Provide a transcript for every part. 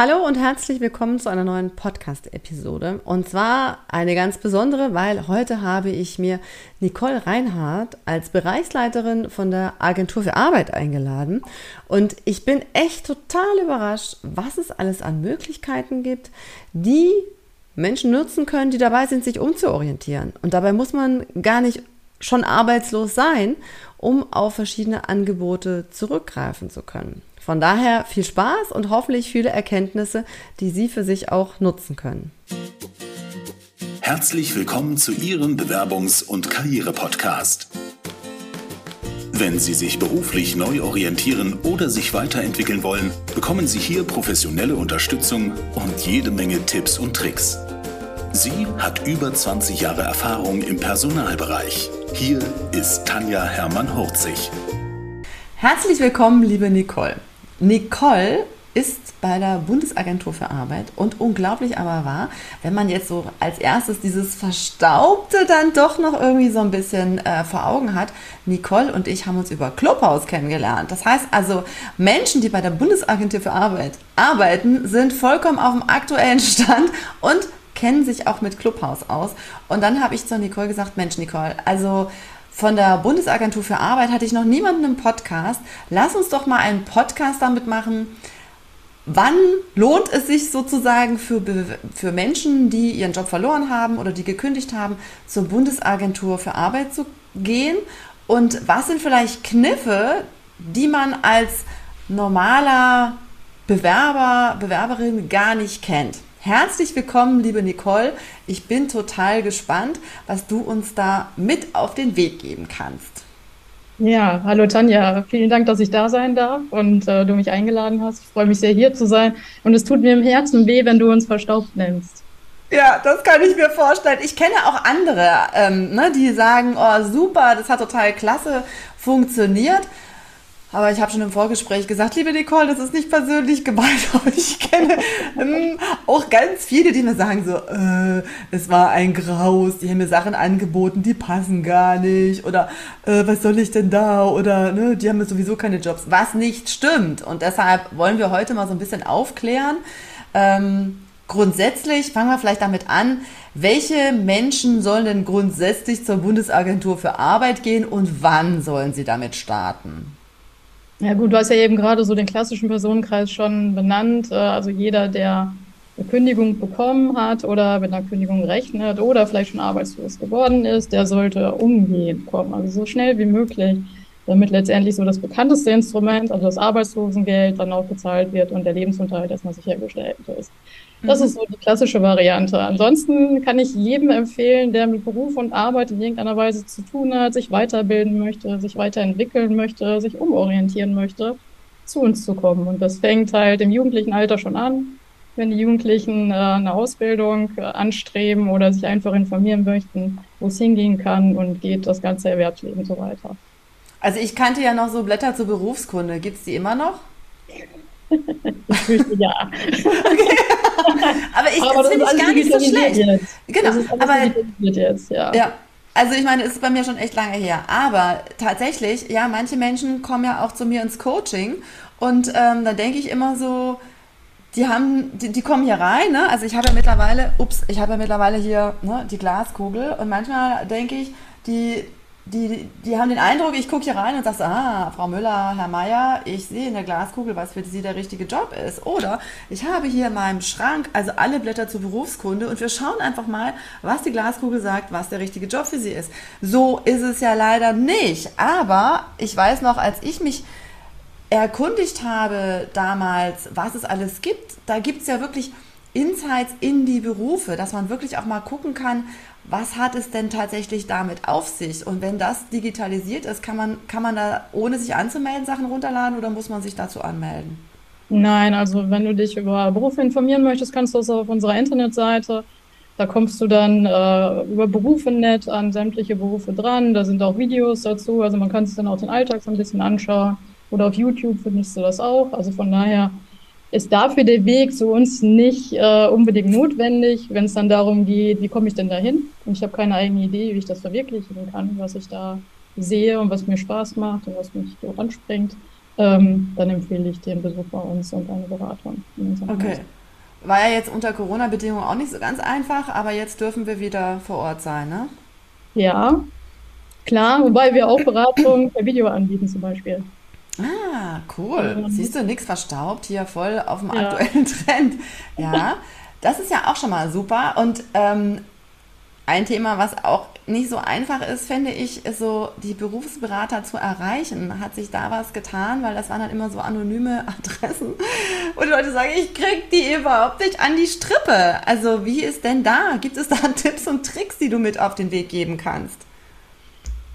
Hallo und herzlich willkommen zu einer neuen Podcast-Episode. Und zwar eine ganz besondere, weil heute habe ich mir Nicole Reinhardt als Bereichsleiterin von der Agentur für Arbeit eingeladen. Und ich bin echt total überrascht, was es alles an Möglichkeiten gibt, die Menschen nutzen können, die dabei sind, sich umzuorientieren. Und dabei muss man gar nicht schon arbeitslos sein, um auf verschiedene Angebote zurückgreifen zu können. Von daher viel Spaß und hoffentlich viele Erkenntnisse, die Sie für sich auch nutzen können. Herzlich willkommen zu Ihrem Bewerbungs- und Karriere-Podcast. Wenn Sie sich beruflich neu orientieren oder sich weiterentwickeln wollen, bekommen Sie hier professionelle Unterstützung und jede Menge Tipps und Tricks. Sie hat über 20 Jahre Erfahrung im Personalbereich. Hier ist Tanja Hermann-Hurzig. Herzlich willkommen, liebe Nicole. Nicole ist bei der Bundesagentur für Arbeit und unglaublich aber wahr, wenn man jetzt so als erstes dieses Verstaubte dann doch noch irgendwie so ein bisschen äh, vor Augen hat. Nicole und ich haben uns über Clubhouse kennengelernt. Das heißt also, Menschen, die bei der Bundesagentur für Arbeit arbeiten, sind vollkommen auf dem aktuellen Stand und kennen sich auch mit Clubhouse aus. Und dann habe ich zu Nicole gesagt, Mensch, Nicole, also von der Bundesagentur für Arbeit hatte ich noch niemanden im Podcast. Lass uns doch mal einen Podcast damit machen. Wann lohnt es sich sozusagen für, für Menschen, die ihren Job verloren haben oder die gekündigt haben, zur Bundesagentur für Arbeit zu gehen? Und was sind vielleicht Kniffe, die man als normaler Bewerber, Bewerberin gar nicht kennt? Herzlich willkommen, liebe Nicole. Ich bin total gespannt, was du uns da mit auf den Weg geben kannst. Ja, hallo Tanja. Vielen Dank, dass ich da sein darf und äh, du mich eingeladen hast. Ich freue mich sehr, hier zu sein. Und es tut mir im Herzen weh, wenn du uns verstaubt nennst. Ja, das kann ich mir vorstellen. Ich kenne auch andere, ähm, ne, die sagen, oh super, das hat total klasse funktioniert. Aber ich habe schon im Vorgespräch gesagt, liebe Nicole, das ist nicht persönlich gemeint, aber ich kenne ähm, auch ganz viele, die mir sagen so, äh, es war ein Graus, die haben mir Sachen angeboten, die passen gar nicht oder äh, was soll ich denn da oder ne, die haben sowieso keine Jobs, was nicht stimmt. Und deshalb wollen wir heute mal so ein bisschen aufklären. Ähm, grundsätzlich fangen wir vielleicht damit an, welche Menschen sollen denn grundsätzlich zur Bundesagentur für Arbeit gehen und wann sollen sie damit starten? Ja gut, du hast ja eben gerade so den klassischen Personenkreis schon benannt. Äh, also jeder, der eine Kündigung bekommen hat oder mit einer Kündigung rechnet oder vielleicht schon arbeitslos geworden ist, der sollte umgehend kommen, also so schnell wie möglich, damit letztendlich so das bekannteste Instrument, also das Arbeitslosengeld, dann auch bezahlt wird und der Lebensunterhalt erstmal sichergestellt ist. Das mhm. ist so die klassische Variante. Ansonsten kann ich jedem empfehlen, der mit Beruf und Arbeit in irgendeiner Weise zu tun hat, sich weiterbilden möchte, sich weiterentwickeln möchte, sich umorientieren möchte, zu uns zu kommen. Und das fängt halt im jugendlichen Alter schon an, wenn die Jugendlichen äh, eine Ausbildung äh, anstreben oder sich einfach informieren möchten, wo es hingehen kann und geht das ganze Erwerbsleben so weiter. Also ich kannte ja noch so Blätter zur Berufskunde. Gibt es die immer noch? ich fürchte ja. Okay. Aber ich, aber das finde ich gar nicht so schlecht. Jetzt. Genau, aber jetzt, ja. ja. Also ich meine, es ist bei mir schon echt lange her. Aber tatsächlich, ja, manche Menschen kommen ja auch zu mir ins Coaching und ähm, da denke ich immer so, die haben, die, die, kommen hier rein, ne? Also ich habe ja mittlerweile, ups, ich habe ja mittlerweile hier ne, die Glaskugel und manchmal denke ich, die, die, die haben den Eindruck, ich gucke hier rein und sage, ah, Frau Müller, Herr Meier, ich sehe in der Glaskugel, was für Sie der richtige Job ist. Oder ich habe hier in meinem Schrank also alle Blätter zur Berufskunde und wir schauen einfach mal, was die Glaskugel sagt, was der richtige Job für Sie ist. So ist es ja leider nicht. Aber ich weiß noch, als ich mich erkundigt habe damals, was es alles gibt, da gibt es ja wirklich Insights in die Berufe, dass man wirklich auch mal gucken kann, was hat es denn tatsächlich damit auf sich? Und wenn das digitalisiert ist, kann man, kann man da ohne sich anzumelden Sachen runterladen oder muss man sich dazu anmelden? Nein, also wenn du dich über Berufe informieren möchtest, kannst du das auf unserer Internetseite. Da kommst du dann äh, über Berufe.net an sämtliche Berufe dran. Da sind auch Videos dazu. Also man kann sich dann auch den Alltag so ein bisschen anschauen. Oder auf YouTube findest du das auch. Also von daher ist dafür der Weg zu uns nicht äh, unbedingt notwendig, wenn es dann darum geht, wie komme ich denn dahin? Und ich habe keine eigene Idee, wie ich das verwirklichen kann, was ich da sehe und was mir Spaß macht und was mich so anspringt. ähm, dann empfehle ich den Besuch bei uns und eine Beratung. okay. Haus. War ja jetzt unter Corona-Bedingungen auch nicht so ganz einfach, aber jetzt dürfen wir wieder vor Ort sein, ne? Ja, klar, wobei wir auch Beratung per Video anbieten zum Beispiel. Ah, cool. Ähm, Siehst du, nichts verstaubt, hier voll auf dem ja. aktuellen Trend. Ja, das ist ja auch schon mal super. Und ähm, ein Thema, was auch nicht so einfach ist, finde ich, ist so die Berufsberater zu erreichen. Hat sich da was getan? Weil das waren dann immer so anonyme Adressen. Und die Leute sagen, ich krieg die überhaupt nicht an die Strippe. Also wie ist denn da? Gibt es da Tipps und Tricks, die du mit auf den Weg geben kannst?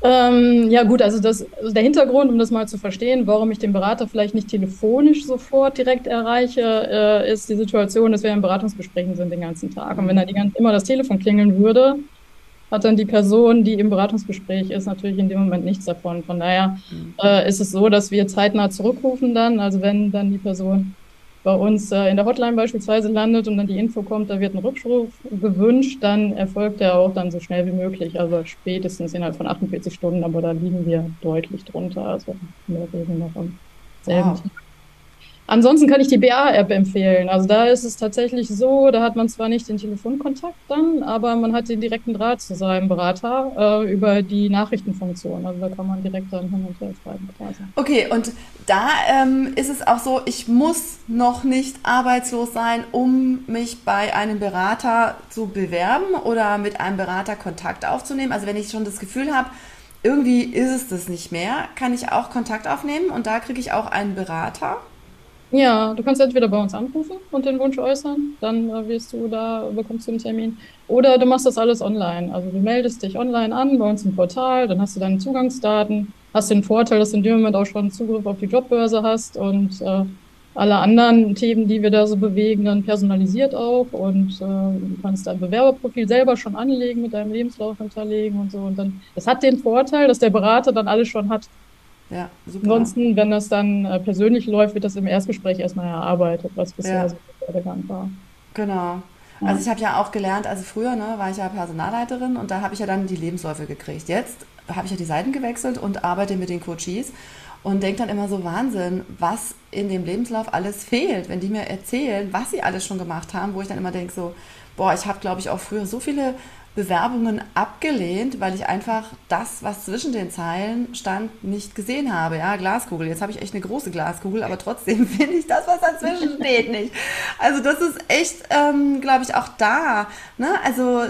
Ähm, ja gut, also, das, also der Hintergrund, um das mal zu verstehen, warum ich den Berater vielleicht nicht telefonisch sofort direkt erreiche, äh, ist die Situation, dass wir in Beratungsgesprächen sind den ganzen Tag. Und wenn da die ganze, immer das Telefon klingeln würde, hat dann die Person, die im Beratungsgespräch ist, natürlich in dem Moment nichts davon. Von daher mhm. äh, ist es so, dass wir zeitnah zurückrufen dann, also wenn dann die Person bei uns äh, in der Hotline beispielsweise landet und dann die Info kommt, da wird ein Rückruf gewünscht, dann erfolgt der auch dann so schnell wie möglich, also spätestens innerhalb von 48 Stunden, aber da liegen wir deutlich drunter, also der Regel noch am selben wow. Tag. Ansonsten kann ich die BA-App empfehlen. Also da ist es tatsächlich so, da hat man zwar nicht den Telefonkontakt dann, aber man hat den direkten Draht zu seinem Berater äh, über die Nachrichtenfunktion. Also da kann man direkt dann hin und her schreiben quasi. Okay, und da ähm, ist es auch so, ich muss noch nicht arbeitslos sein, um mich bei einem Berater zu bewerben oder mit einem Berater Kontakt aufzunehmen. Also wenn ich schon das Gefühl habe, irgendwie ist es das nicht mehr, kann ich auch Kontakt aufnehmen und da kriege ich auch einen Berater. Ja, du kannst entweder bei uns anrufen und den Wunsch äußern, dann äh, wirst du da, bekommst du einen Termin. Oder du machst das alles online. Also du meldest dich online an bei uns im Portal, dann hast du deine Zugangsdaten, hast den Vorteil, dass du in dem Moment auch schon Zugriff auf die Jobbörse hast und äh, alle anderen Themen, die wir da so bewegen, dann personalisiert auch und äh, du kannst dein Bewerberprofil selber schon anlegen, mit deinem Lebenslauf hinterlegen und so. Und dann, das hat den Vorteil, dass der Berater dann alles schon hat, ja, super. Ansonsten, wenn das dann äh, persönlich läuft, wird das im Erstgespräch erstmal erarbeitet, was bisher ja. so bekannt war. Genau. Also ich habe ja auch gelernt, also früher ne, war ich ja Personalleiterin und da habe ich ja dann die Lebensläufe gekriegt. Jetzt habe ich ja die Seiten gewechselt und arbeite mit den Coaches und denke dann immer so Wahnsinn, was in dem Lebenslauf alles fehlt, wenn die mir erzählen, was sie alles schon gemacht haben, wo ich dann immer denke so, boah, ich habe glaube ich auch früher so viele Bewerbungen abgelehnt, weil ich einfach das, was zwischen den Zeilen stand, nicht gesehen habe. Ja, Glaskugel. Jetzt habe ich echt eine große Glaskugel, aber trotzdem finde ich das, was dazwischen steht, nicht. Also das ist echt, ähm, glaube ich, auch da. Ne? Also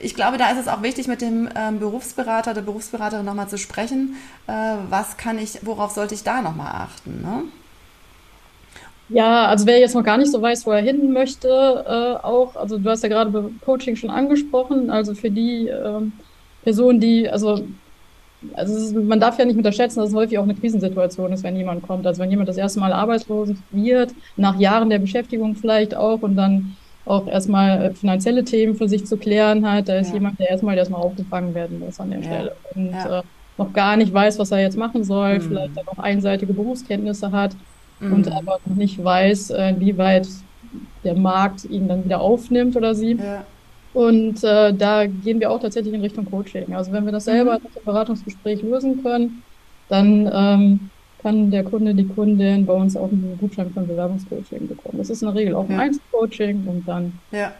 ich glaube, da ist es auch wichtig, mit dem ähm, Berufsberater, der Berufsberaterin nochmal zu sprechen. Äh, was kann ich, worauf sollte ich da nochmal achten? Ne? Ja, also wer jetzt noch gar nicht so weiß, wo er hin möchte, äh, auch, also du hast ja gerade Coaching schon angesprochen, also für die äh, Personen, die, also, also ist, man darf ja nicht unterschätzen, dass es häufig auch eine Krisensituation ist, wenn jemand kommt. Also wenn jemand das erste Mal arbeitslos wird, nach Jahren der Beschäftigung vielleicht auch und dann auch erstmal äh, finanzielle Themen für sich zu klären hat, da ist ja. jemand, der erstmal erstmal aufgefangen werden muss an der ja. Stelle und ja. äh, noch gar nicht weiß, was er jetzt machen soll, mhm. vielleicht dann auch einseitige Berufskenntnisse hat mhm. und aber noch nicht weiß, äh, inwieweit der Markt ihn dann wieder aufnimmt oder sie. Ja. Und äh, da gehen wir auch tatsächlich in Richtung Coaching. Also wenn wir das selber mhm. im Beratungsgespräch lösen können, dann ähm, kann der Kunde, die Kundin bei uns auch einen Gutschein für ein Bewerbungscoaching bekommen. Das ist in der Regel auch ein ja. Einzelcoaching und dann ja.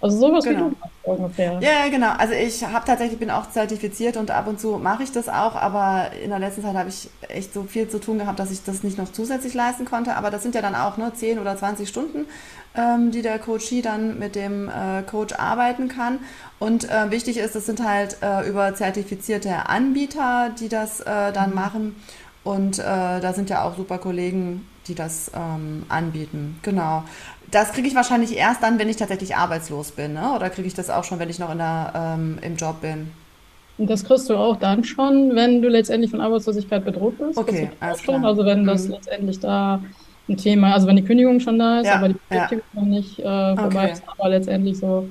Also sowas genau. wie du machst ungefähr. Ja, genau. Also ich habe tatsächlich, bin auch zertifiziert und ab und zu mache ich das auch, aber in der letzten Zeit habe ich echt so viel zu tun gehabt, dass ich das nicht noch zusätzlich leisten konnte. Aber das sind ja dann auch ne, 10 oder 20 Stunden, ähm, die der Coachie dann mit dem äh, Coach arbeiten kann. Und äh, wichtig ist, das sind halt äh, über zertifizierte Anbieter, die das äh, dann mhm. machen. Und äh, da sind ja auch super Kollegen, die das ähm, anbieten. Genau. Das kriege ich wahrscheinlich erst dann, wenn ich tatsächlich arbeitslos bin, ne? oder kriege ich das auch schon, wenn ich noch in der, ähm, im Job bin? Und das kriegst du auch dann schon, wenn du letztendlich von Arbeitslosigkeit bedroht bist. Okay, alles schon. Also wenn das mhm. letztendlich da ein Thema, also wenn die Kündigung schon da ist, ja, aber die Beschäftigung ja. noch nicht äh, vorbei okay. ist, aber letztendlich so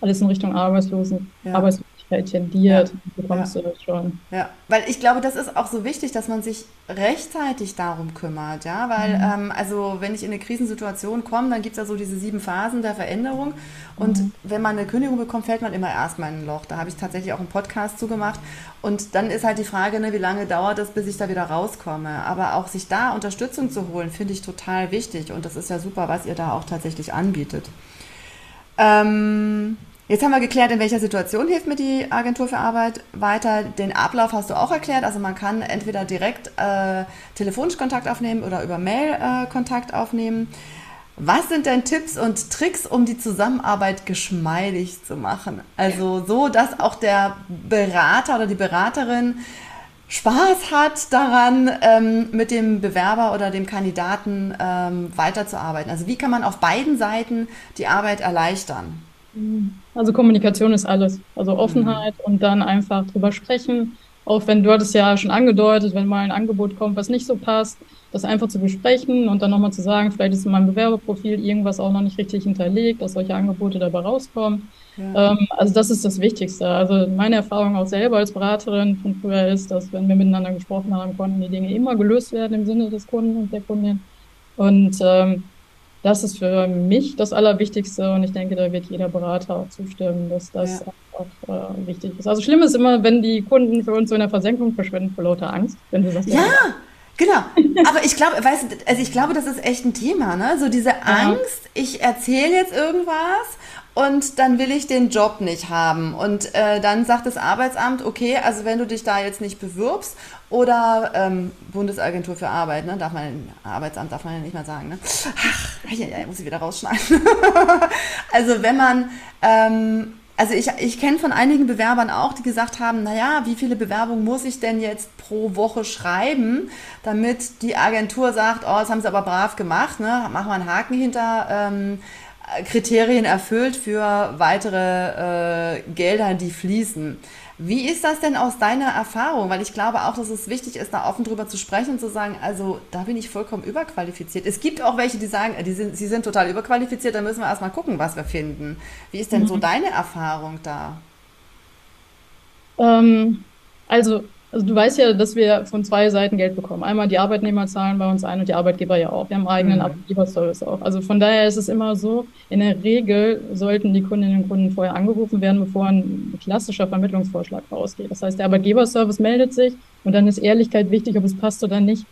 alles in Richtung Arbeitslosen, ja. Arbeitslosigkeit tendiert, Ja. bekommst Ja. du das schon. Ja, weil ich glaube, das ist auch so wichtig, dass man sich rechtzeitig darum kümmert, ja, weil ähm, also wenn ich in eine Krisensituation komme, dann gibt es ja so diese sieben Phasen der Veränderung und wenn man eine Kündigung bekommt, fällt man immer erstmal in ein Loch. Da habe ich tatsächlich auch einen Podcast zugemacht und dann ist halt die Frage, ne, wie lange dauert es, bis ich da wieder rauskomme, aber auch sich da Unterstützung zu holen, finde ich total wichtig und das ist ja super, was ihr da auch tatsächlich anbietet. Ähm, jetzt haben wir geklärt, in welcher Situation hilft mir die Agentur für Arbeit weiter. Den Ablauf hast du auch erklärt. Also man kann entweder direkt äh, telefonisch Kontakt aufnehmen oder über Mail äh, Kontakt aufnehmen. Was sind denn Tipps und Tricks, um die Zusammenarbeit geschmeidig zu machen? Also so, dass auch der Berater oder die Beraterin Spaß hat daran, ähm, mit dem Bewerber oder dem Kandidaten ähm, weiterzuarbeiten. Also wie kann man auf beiden Seiten die Arbeit erleichtern? Also Kommunikation ist alles. Also Offenheit und dann einfach drüber sprechen. Auch wenn du hattest ja schon angedeutet, wenn mal ein Angebot kommt, was nicht so passt, das einfach zu besprechen und dann nochmal zu sagen, vielleicht ist in meinem Bewerberprofil irgendwas auch noch nicht richtig hinterlegt, dass solche Angebote dabei rauskommen. Ja. Ähm, also das ist das Wichtigste. Also meine Erfahrung auch selber als Beraterin von früher ist, dass wenn wir miteinander gesprochen haben, konnten die Dinge immer gelöst werden im Sinne des Kunden und der Kundin. Und ähm, das ist für mich das Allerwichtigste und ich denke, da wird jeder Berater auch zustimmen, dass das Ja. einfach äh, wichtig ist. Also schlimm ist immer, wenn die Kunden für uns so in der Versenkung verschwinden vor lauter Angst, wenn du sagst, Ja, genau. Aber ich glaube, weißt du, also ich glaube, das ist echt ein Thema, ne? So diese Angst, ich erzähle jetzt irgendwas und dann will ich den Job nicht haben. Und äh, dann sagt das Arbeitsamt, okay, also wenn du dich da jetzt nicht bewirbst oder ähm, Bundesagentur für Arbeit, ne? Darf man, Arbeitsamt darf man ja nicht mal sagen, ne? Ach, ja, ja, muss ich wieder rausschneiden. also wenn man ähm, also ich, ich kenne von einigen Bewerbern auch, die gesagt haben, naja, wie viele Bewerbungen muss ich denn jetzt pro Woche schreiben, damit die Agentur sagt, oh, das haben sie aber brav gemacht, ne? machen wir einen Haken hinter, ähm, Kriterien erfüllt für weitere äh, Gelder, die fließen. Wie ist das denn aus deiner Erfahrung? Weil ich glaube auch, dass es wichtig ist, da offen drüber zu sprechen und zu sagen, also da bin ich vollkommen überqualifiziert. Es gibt auch welche, die sagen, die sind, sie sind total überqualifiziert, da müssen wir erstmal gucken, was wir finden. Wie ist denn so deine Erfahrung da? Ähm, also, also du weißt ja, dass wir von zwei Seiten Geld bekommen. Einmal die Arbeitnehmer zahlen bei uns ein und die Arbeitgeber ja auch. Wir haben einen eigenen Mhm. Arbeitgeberservice auch. Also von daher ist es immer so, in der Regel sollten die Kundinnen und Kunden vorher angerufen werden, bevor ein klassischer Vermittlungsvorschlag rausgeht. Das heißt, der Arbeitgeberservice meldet sich und dann ist Ehrlichkeit wichtig, ob es passt oder nicht.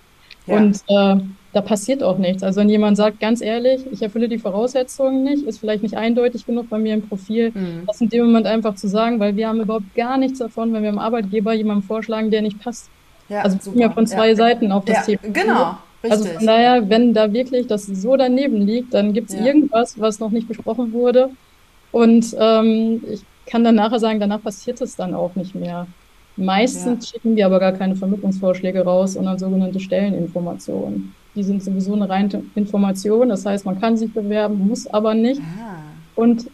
Ja. Und äh, da passiert auch nichts. Also wenn jemand sagt, ganz ehrlich, ich erfülle die Voraussetzungen nicht, ist vielleicht nicht eindeutig genug bei mir im Profil, Mhm. das in dem Moment einfach zu sagen, weil wir haben überhaupt gar nichts davon, wenn wir dem Arbeitgeber jemanden vorschlagen, der nicht passt. Ja, Also wir ja von zwei ja. Seiten auf das Ja, Thema. genau, Also richtig. von daher, wenn da wirklich das so daneben liegt, dann gibt es Ja. irgendwas, was noch nicht besprochen wurde. Und ähm, ich kann dann nachher sagen, danach passiert es dann auch nicht mehr. Meistens schicken wir aber gar keine Vermittlungsvorschläge raus, sondern sogenannte Stelleninformationen. Die sind sowieso eine reine Information. Das heißt, man kann sich bewerben, muss aber nicht. Ah. Und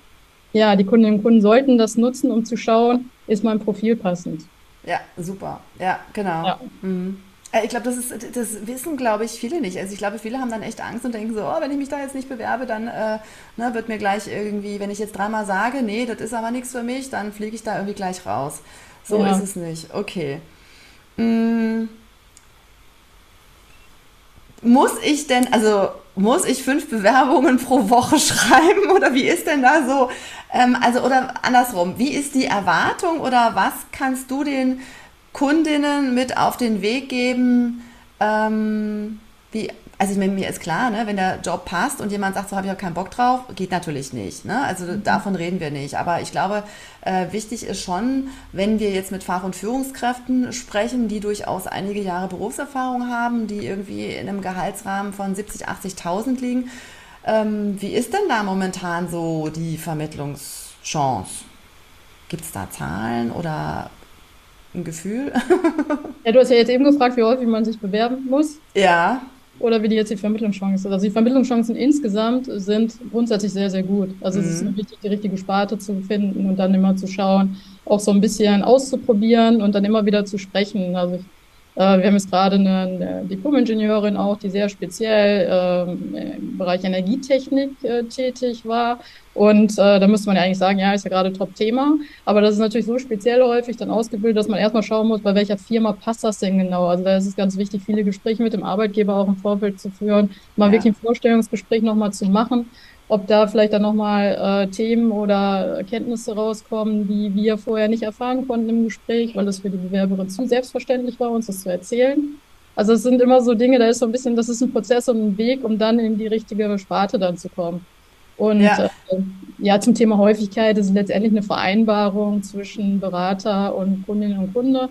ja, die Kundinnen und Kunden sollten das nutzen, um zu schauen, ist mein Profil passend. Ja, super. Ja, genau. Ja. Mhm. Äh, Ich glaube, das, ist, das wissen, glaube ich, viele nicht. Also ich glaube, viele haben dann echt Angst und denken so, oh, wenn ich mich da jetzt nicht bewerbe, dann äh, ne, wird mir gleich irgendwie, wenn ich jetzt dreimal sage, nee, das ist aber nichts für mich, dann fliege ich da irgendwie gleich raus. So Ja. ist es nicht. Okay. Mm. Muss ich denn, also muss ich fünf Bewerbungen pro Woche schreiben oder wie ist denn da so, ähm, also oder andersrum, wie ist die Erwartung oder was kannst du den Kundinnen mit auf den Weg geben, ähm, wie, also ich meine, mir ist klar, ne, wenn der Job passt und jemand sagt, so habe ich auch keinen Bock drauf, geht natürlich nicht. Ne? Also davon reden wir nicht. Aber ich glaube, äh, wichtig ist schon, wenn wir jetzt mit Fach- und Führungskräften sprechen, die durchaus einige Jahre Berufserfahrung haben, die irgendwie in einem Gehaltsrahmen von 70.000, 80.000 liegen. Ähm, wie ist denn da momentan so die Vermittlungschance? Gibt es da Zahlen oder ein Gefühl? Ja, du hast ja jetzt eben gefragt, wie häufig man sich bewerben muss ja, oder wie die jetzt die Vermittlungschancen sind. Also die Vermittlungschancen insgesamt sind grundsätzlich sehr, sehr gut. Also es ist Mhm. wichtig, die richtige Sparte zu finden und dann immer zu schauen, auch so ein bisschen auszuprobieren und dann immer wieder zu sprechen. Also ich, wir haben jetzt gerade eine, eine Diplom-Ingenieurin auch, die sehr speziell ähm, im Bereich Energietechnik äh, tätig war Und äh, da müsste man ja eigentlich sagen, ja, ist ja gerade Top-Thema. Aber das ist natürlich so speziell häufig dann ausgebildet, dass man erstmal schauen muss, bei welcher Firma passt das denn genau. Also da ist es ganz wichtig, viele Gespräche mit dem Arbeitgeber auch im Vorfeld zu führen, mal ja. wirklich ein Vorstellungsgespräch nochmal zu machen, ob da vielleicht dann nochmal äh, Themen oder Erkenntnisse rauskommen, die wir vorher nicht erfahren konnten im Gespräch, weil es für die Bewerberin zu selbstverständlich war, uns das zu erzählen. Also es sind immer so Dinge, da ist so ein bisschen, das ist ein Prozess und ein Weg, um dann in die richtige Sparte dann zu kommen. Und ja. Äh, ja, zum Thema Häufigkeit ist letztendlich eine Vereinbarung zwischen Berater und Kundinnen und Kunde.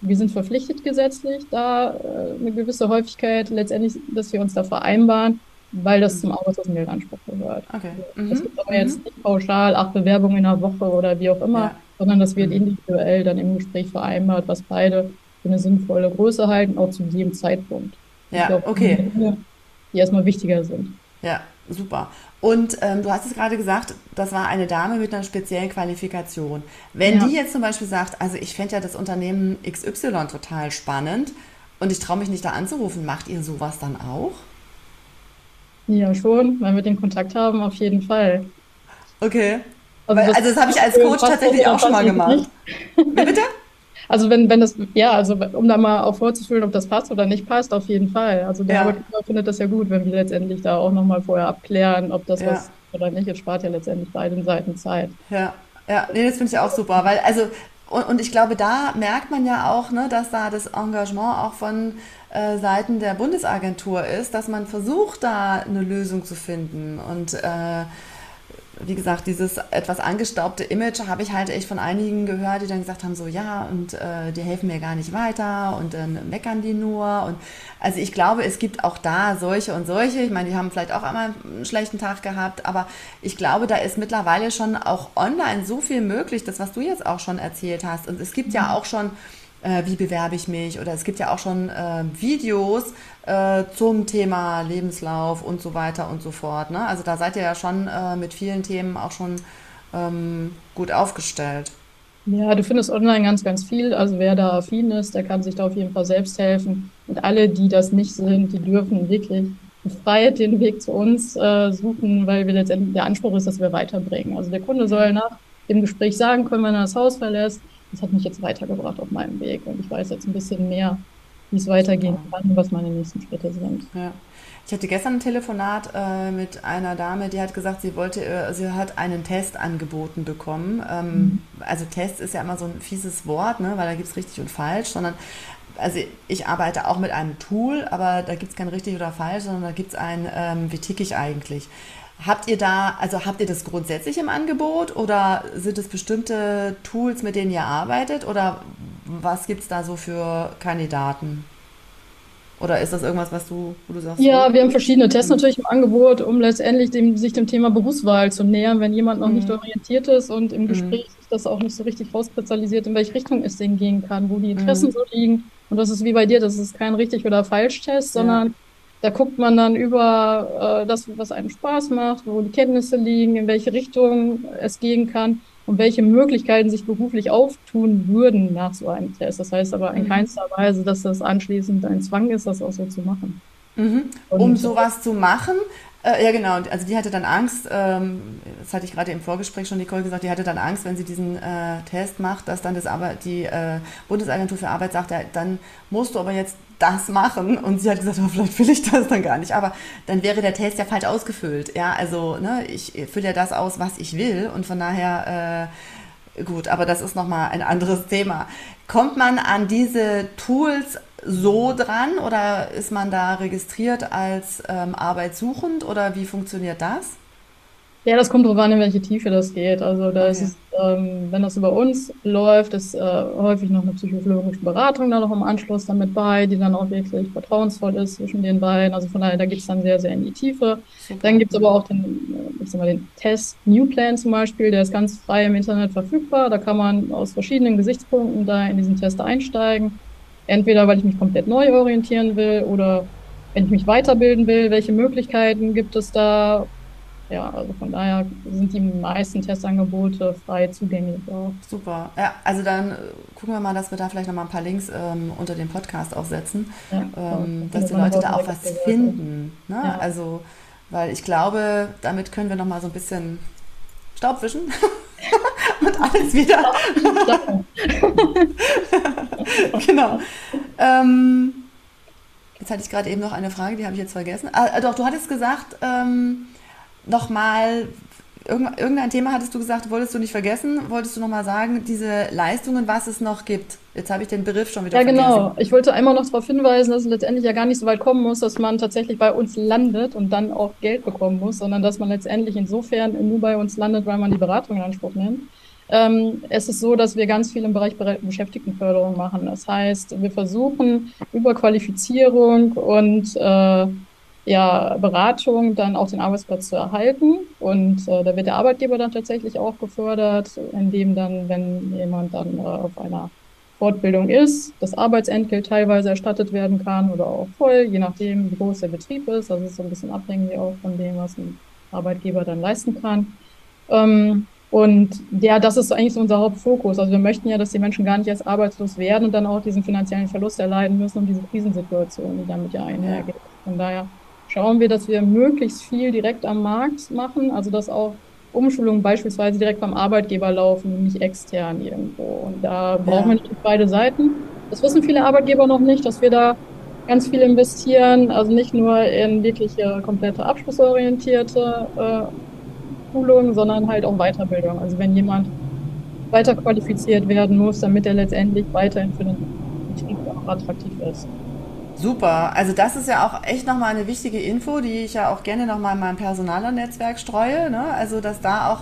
Wir sind verpflichtet gesetzlich, da äh, eine gewisse Häufigkeit letztendlich, dass wir uns da vereinbaren, weil das mhm. zum Arbeitslosengeldanspruch gehört. Okay. Mhm. Das gibt aber mhm. jetzt nicht pauschal acht Bewerbungen in einer Woche oder wie auch immer, ja. sondern das wird mhm. individuell dann im Gespräch vereinbart, was beide für eine sinnvolle Größe halten, auch zu jedem Zeitpunkt. Ja, glaub, okay. Die erstmal wichtiger sind. Ja, super. Und ähm, du hast es gerade gesagt, das war eine Dame mit einer speziellen Qualifikation. Wenn ja. die jetzt zum Beispiel sagt, also ich fände ja das Unternehmen XY total spannend und ich traue mich nicht da anzurufen, macht ihr sowas dann auch? Ja, schon, wenn wir den Kontakt haben, auf jeden Fall. Okay. Also das, also das habe ich als Coach tatsächlich auch schon mal gemacht. Bitte? Also wenn, wenn das, ja, also um da mal auch vorzufühlen, ob das passt oder nicht passt, auf jeden Fall. Also der ja. Arbeitgeber findet das ja gut, wenn wir letztendlich da auch nochmal vorher abklären, ob das ja. was oder nicht. Es spart ja letztendlich beiden Seiten Zeit. Ja, ja, nee, das finde ich auch super, weil also und, ich glaube, da merkt man ja auch, ne, dass da das Engagement auch von äh, Seiten der Bundesagentur ist, dass man versucht, da eine Lösung zu finden. Und äh, wie gesagt, dieses etwas angestaubte Image habe ich halt echt von einigen gehört, die dann gesagt haben, so ja, und äh, die helfen mir gar nicht weiter und dann meckern die nur. Und also ich glaube, es gibt auch da solche und solche. Ich meine, die haben vielleicht auch einmal einen schlechten Tag gehabt, aber ich glaube, da ist mittlerweile schon auch online so viel möglich, das, was du jetzt auch schon erzählt hast. Und es gibt ja mhm. auch schon äh, wie bewerbe ich mich oder es gibt ja auch schon äh, Videos äh, zum Thema Lebenslauf und so weiter und so fort. Ne? Also da seid ihr ja schon äh, mit vielen Themen auch schon ähm, gut aufgestellt. Ja, du findest online ganz, ganz viel. Also wer da affin ist, der kann sich da auf jeden Fall selbst helfen. Und alle, die das nicht sind, die dürfen wirklich frei den Weg zu uns äh, suchen, weil wir letztendlich der Anspruch ist, dass wir weiterbringen. Also der Kunde soll nach dem Gespräch sagen können, wenn er das Haus verlässt, das hat mich jetzt weitergebracht auf meinem Weg und ich weiß jetzt ein bisschen mehr, wie es weitergehen kann und was meine nächsten Schritte sind. Ja. Ich hatte gestern ein Telefonat äh, mit einer Dame, die hat gesagt, sie wollte, äh, sie hat einen Test angeboten bekommen. Ähm, mhm. Also Test ist ja immer so ein fieses Wort, ne, weil da gibt es richtig und falsch, sondern also ich arbeite auch mit einem Tool, aber da gibt es kein richtig oder falsch, sondern da gibt es ein, ähm, wie ticke ich eigentlich. Habt ihr da, also habt ihr das grundsätzlich im Angebot oder sind es bestimmte Tools, mit denen ihr arbeitet oder was gibt es da so für Kandidaten? Oder ist das irgendwas, was du, wo du sagst? Ja, wir haben verschiedene Tests natürlich im Angebot, um letztendlich dem, sich dem Thema Berufswahl zu nähern, wenn jemand noch mhm. nicht orientiert ist und im mhm. Gespräch sich das auch nicht so richtig rauskristallisiert, in welche Richtung es denn gehen kann, wo die Interessen mhm. so liegen. Und das ist wie bei dir, das ist kein richtig oder falsch Test, sondern ja. Da guckt man dann über äh, das, was einem Spaß macht, wo die Kenntnisse liegen, in welche Richtung es gehen kann und welche Möglichkeiten sich beruflich auftun würden nach so einem Test. Das heißt aber in mhm. keinster Weise, dass das anschließend ein Zwang ist, das auch so zu machen. Mhm. Um sowas zu machen, äh, ja, genau. Also die hatte dann Angst, ähm, das hatte ich gerade im Vorgespräch schon Nicole gesagt, die hatte dann Angst, wenn sie diesen äh, Test macht, dass dann das Arbeit, die äh, Bundesagentur für Arbeit sagt, ja, dann musst du aber jetzt das machen. Und sie hat gesagt, oh, vielleicht will ich das dann gar nicht. Aber dann wäre der Test ja falsch ausgefüllt. Ja, also ne, ich fülle ja das aus, was ich will. Und von daher, äh, gut, aber das ist nochmal ein anderes Thema. Kommt man an diese Tools so dran oder ist man da registriert als ähm, arbeitssuchend oder wie funktioniert das? Ja, das kommt darauf an, in welche Tiefe das geht. Also da okay. ist es, ähm, wenn das über uns läuft, ist äh, häufig noch eine psychologische Beratung da noch im Anschluss damit bei, die dann auch wirklich vertrauensvoll ist zwischen den beiden. Also von daher, da geht es dann sehr, sehr in die Tiefe. Super. Dann gibt es aber auch den, äh, ich sag mal, den Test New Plan zum Beispiel, der ist ganz frei im Internet verfügbar. Da kann man aus verschiedenen Gesichtspunkten da in diesen Test einsteigen. Entweder, weil ich mich komplett neu orientieren will oder wenn ich mich weiterbilden will, welche Möglichkeiten gibt es da ja, also von daher sind die meisten Testangebote frei zugänglich auch. Super. Ja, also dann äh, gucken wir mal, dass wir da vielleicht nochmal ein paar Links ähm, unter dem Podcast auch setzen, ja, ähm, dass die Leute da auch was finden. Ne? Ja. Also, weil ich glaube, damit können wir nochmal so ein bisschen Staubwischen und alles wieder. genau. Ähm, jetzt hatte ich gerade eben noch eine Frage, die habe ich jetzt vergessen. Ah, doch, du hattest gesagt, ähm, nochmal, irgendein Thema hattest du gesagt, wolltest du nicht vergessen, wolltest du nochmal sagen, diese Leistungen, was es noch gibt. Jetzt habe ich den Begriff schon wieder ja, vergessen. Ja, genau. Ich wollte einmal noch darauf hinweisen, dass es letztendlich ja gar nicht so weit kommen muss, dass man tatsächlich bei uns landet und dann auch Geld bekommen muss, sondern dass man letztendlich insofern nur bei uns landet, weil man die Beratung in Anspruch nimmt. Ähm, es ist so, dass wir ganz viel im Bereich Beschäftigtenförderung machen. Das heißt, wir versuchen über Qualifizierung und äh, ja, Beratung dann auch den Arbeitsplatz zu erhalten. Und äh, da wird der Arbeitgeber dann tatsächlich auch gefördert, indem dann, wenn jemand dann äh, auf einer Fortbildung ist, das Arbeitsentgelt teilweise erstattet werden kann oder auch voll, je nachdem, wie groß der Betrieb ist. Also es ist so ein bisschen abhängig auch von dem, was ein Arbeitgeber dann leisten kann. Ähm, und ja, das ist eigentlich so unser Hauptfokus. Also wir möchten ja, dass die Menschen gar nicht erst arbeitslos werden und dann auch diesen finanziellen Verlust erleiden müssen und diese Krisensituation, die damit ja einhergeht. Von daher schauen wir, dass wir möglichst viel direkt am Markt machen, also dass auch Umschulungen beispielsweise direkt beim Arbeitgeber laufen und nicht extern irgendwo. Und da brauchen ja. wir beide Seiten. Das wissen viele Arbeitgeber noch nicht, dass wir da ganz viel investieren, also nicht nur in wirkliche komplette abschlussorientierte äh, Schulungen, sondern halt auch Weiterbildung. Also wenn jemand weiter qualifiziert werden muss, damit er letztendlich weiterhin für den Betrieb auch attraktiv ist. Super. Also das ist ja auch echt nochmal eine wichtige Info, die ich ja auch gerne nochmal in meinem Personalernetzwerk streue. Ne? Also dass da auch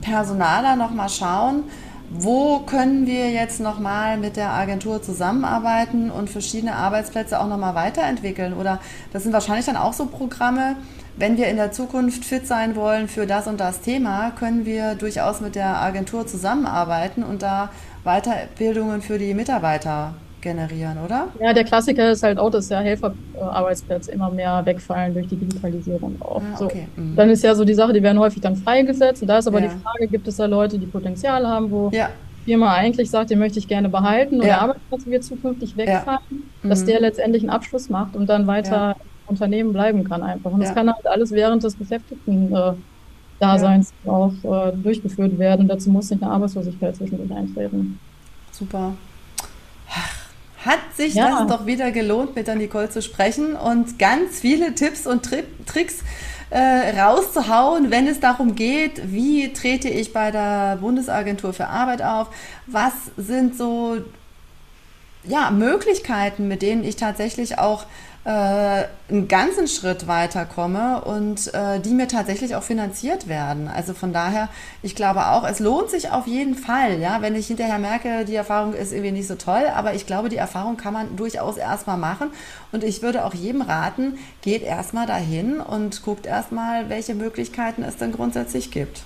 Personaler nochmal schauen, wo können wir jetzt nochmal mit der Agentur zusammenarbeiten und verschiedene Arbeitsplätze auch nochmal weiterentwickeln. Oder das sind wahrscheinlich dann auch so Programme, wenn wir in der Zukunft fit sein wollen für das und das Thema, können wir durchaus mit der Agentur zusammenarbeiten und da Weiterbildungen für die Mitarbeiter generieren, oder? Ja, der Klassiker ist halt auch, dass ja Helferarbeitsplätze immer mehr wegfallen durch die Digitalisierung auch. Ah, okay. so. mhm. Dann ist ja so die Sache, die werden häufig dann freigesetzt. Und da ist aber ja. die Frage, gibt es da Leute, die Potenzial haben, wo ja. Firma eigentlich sagt, den möchte ich gerne behalten oder ja. Arbeitsplatz wird zukünftig wegfallen, ja. dass mhm. der letztendlich einen Abschluss macht und dann weiter ja. im Unternehmen bleiben kann einfach. Und das kann halt alles während des Beschäftigten äh, Daseins auch äh, durchgeführt werden. Dazu muss nicht eine Arbeitslosigkeit zwischendurch eintreten. Super hat sich ja. das doch wieder gelohnt, mit der Nicole zu sprechen und ganz viele Tipps und Tri Tricks äh, rauszuhauen, wenn es darum geht, wie trete ich bei der Bundesagentur für Arbeit auf, was sind so ja, Möglichkeiten, mit denen ich tatsächlich auch äh, einen ganzen Schritt weiterkomme und äh, die mir tatsächlich auch finanziert werden. Also von daher, ich glaube auch, es lohnt sich auf jeden Fall, ja, wenn ich hinterher merke, die Erfahrung ist irgendwie nicht so toll, aber ich glaube, die Erfahrung kann man durchaus erstmal machen und ich würde auch jedem raten, geht erstmal dahin und guckt erstmal, welche Möglichkeiten es denn grundsätzlich gibt.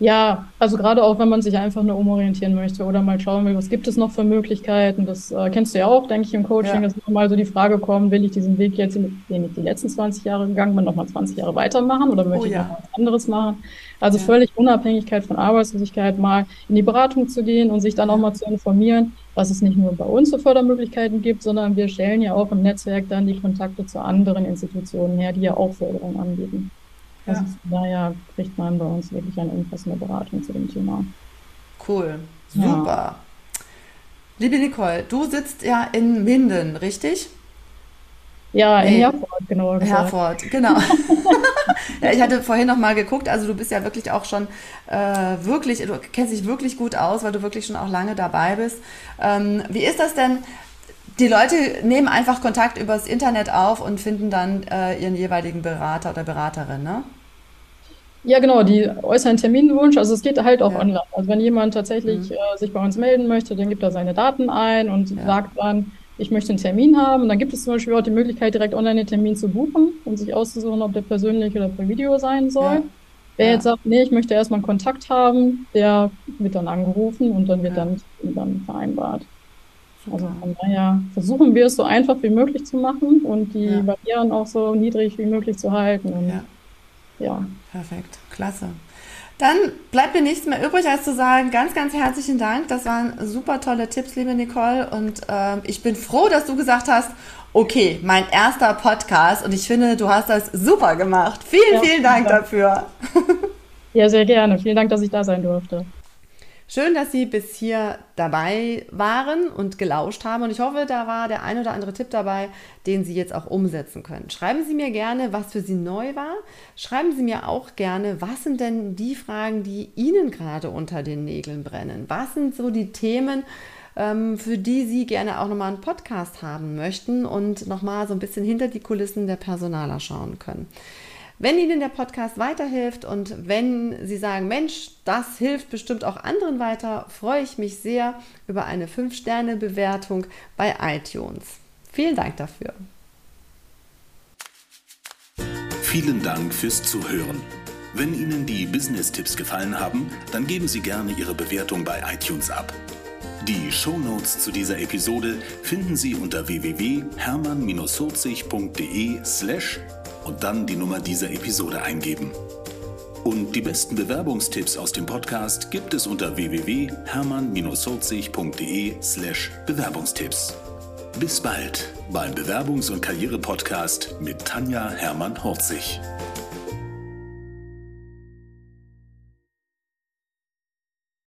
Ja, also gerade auch, wenn man sich einfach nur umorientieren möchte oder mal schauen will, was gibt es noch für Möglichkeiten. Das äh, kennst du ja auch, denke ich, im Coaching, ja. dass mal so die Frage kommt, will ich diesen Weg jetzt, den ich die letzten 20 Jahre gegangen bin, nochmal 20 Jahre weitermachen oder möchte oh, ich ja. noch was anderes machen? Also ja. völlig Unabhängigkeit von Arbeitslosigkeit, mal in die Beratung zu gehen und sich dann auch mal zu informieren, was es nicht nur bei uns für Fördermöglichkeiten gibt, sondern wir stellen ja auch im Netzwerk dann die Kontakte zu anderen Institutionen her, die ja auch Förderung anbieten. Also ja. daher kriegt man bei uns wirklich eine umfassende Beratung zu dem Thema. Cool, super. Ja. Liebe Nicole, du sitzt ja in Minden, richtig? Ja, in nee. Herford, genau. Gesagt. Herford, genau. ja, ich hatte vorhin noch mal geguckt, also du bist ja wirklich auch schon äh, wirklich, du kennst dich wirklich gut aus, weil du wirklich schon auch lange dabei bist. Ähm, wie ist das denn? Die Leute nehmen einfach Kontakt übers Internet auf und finden dann äh, ihren jeweiligen Berater oder Beraterin, ne? Ja, genau, die äußeren Terminwunsch, also es geht halt auch ja. online. Also wenn jemand tatsächlich mhm. äh, sich bei uns melden möchte, dann gibt er seine Daten ein und ja. sagt dann, ich möchte einen Termin haben. Und dann gibt es zum Beispiel auch die Möglichkeit, direkt online den Termin zu buchen und sich auszusuchen, ob der persönlich oder per Video sein soll. Ja. Wer jetzt sagt, nee, ich möchte erstmal einen Kontakt haben, der wird dann angerufen und dann wird dann, dann vereinbart. Also von daher versuchen wir es so einfach wie möglich zu machen und die ja. Barrieren auch so niedrig wie möglich zu halten. Und ja. Ja. Perfekt, klasse. Dann bleibt mir nichts mehr übrig, als zu sagen, ganz, ganz herzlichen Dank. Das waren super tolle Tipps, liebe Nicole. Und äh, ich bin froh, dass du gesagt hast, okay, mein erster Podcast. Und ich finde, du hast das super gemacht. Vielen, ja, vielen Dank dafür. Ja, sehr gerne. Vielen Dank, dass ich da sein durfte. Schön, dass Sie bis hier dabei waren und gelauscht haben. Und ich hoffe, da war der ein oder andere Tipp dabei, den Sie jetzt auch umsetzen können. Schreiben Sie mir gerne, was für Sie neu war. Schreiben Sie mir auch gerne, was sind denn die Fragen, die Ihnen gerade unter den Nägeln brennen? Was sind so die Themen, ähm, für die Sie gerne auch nochmal einen Podcast haben möchten und nochmal so ein bisschen hinter die Kulissen der Personaler schauen können? Wenn Ihnen der Podcast weiterhilft und wenn Sie sagen, Mensch, das hilft bestimmt auch anderen weiter, freue ich mich sehr über eine 5-Sterne-Bewertung bei iTunes. Vielen Dank dafür. Vielen Dank fürs Zuhören. Wenn Ihnen die Business-Tipps gefallen haben, dann geben Sie gerne Ihre Bewertung bei iTunes ab. Die Shownotes zu dieser Episode finden Sie unter www.hermann-40.de slash und dann die Nummer dieser Episode eingeben. Und die besten Bewerbungstipps aus dem Podcast gibt es unter www.hermann-40.de slash Bewerbungstipps. Bis bald beim Bewerbungs- und Karriere-Podcast mit Tanja Hermann-Horzig.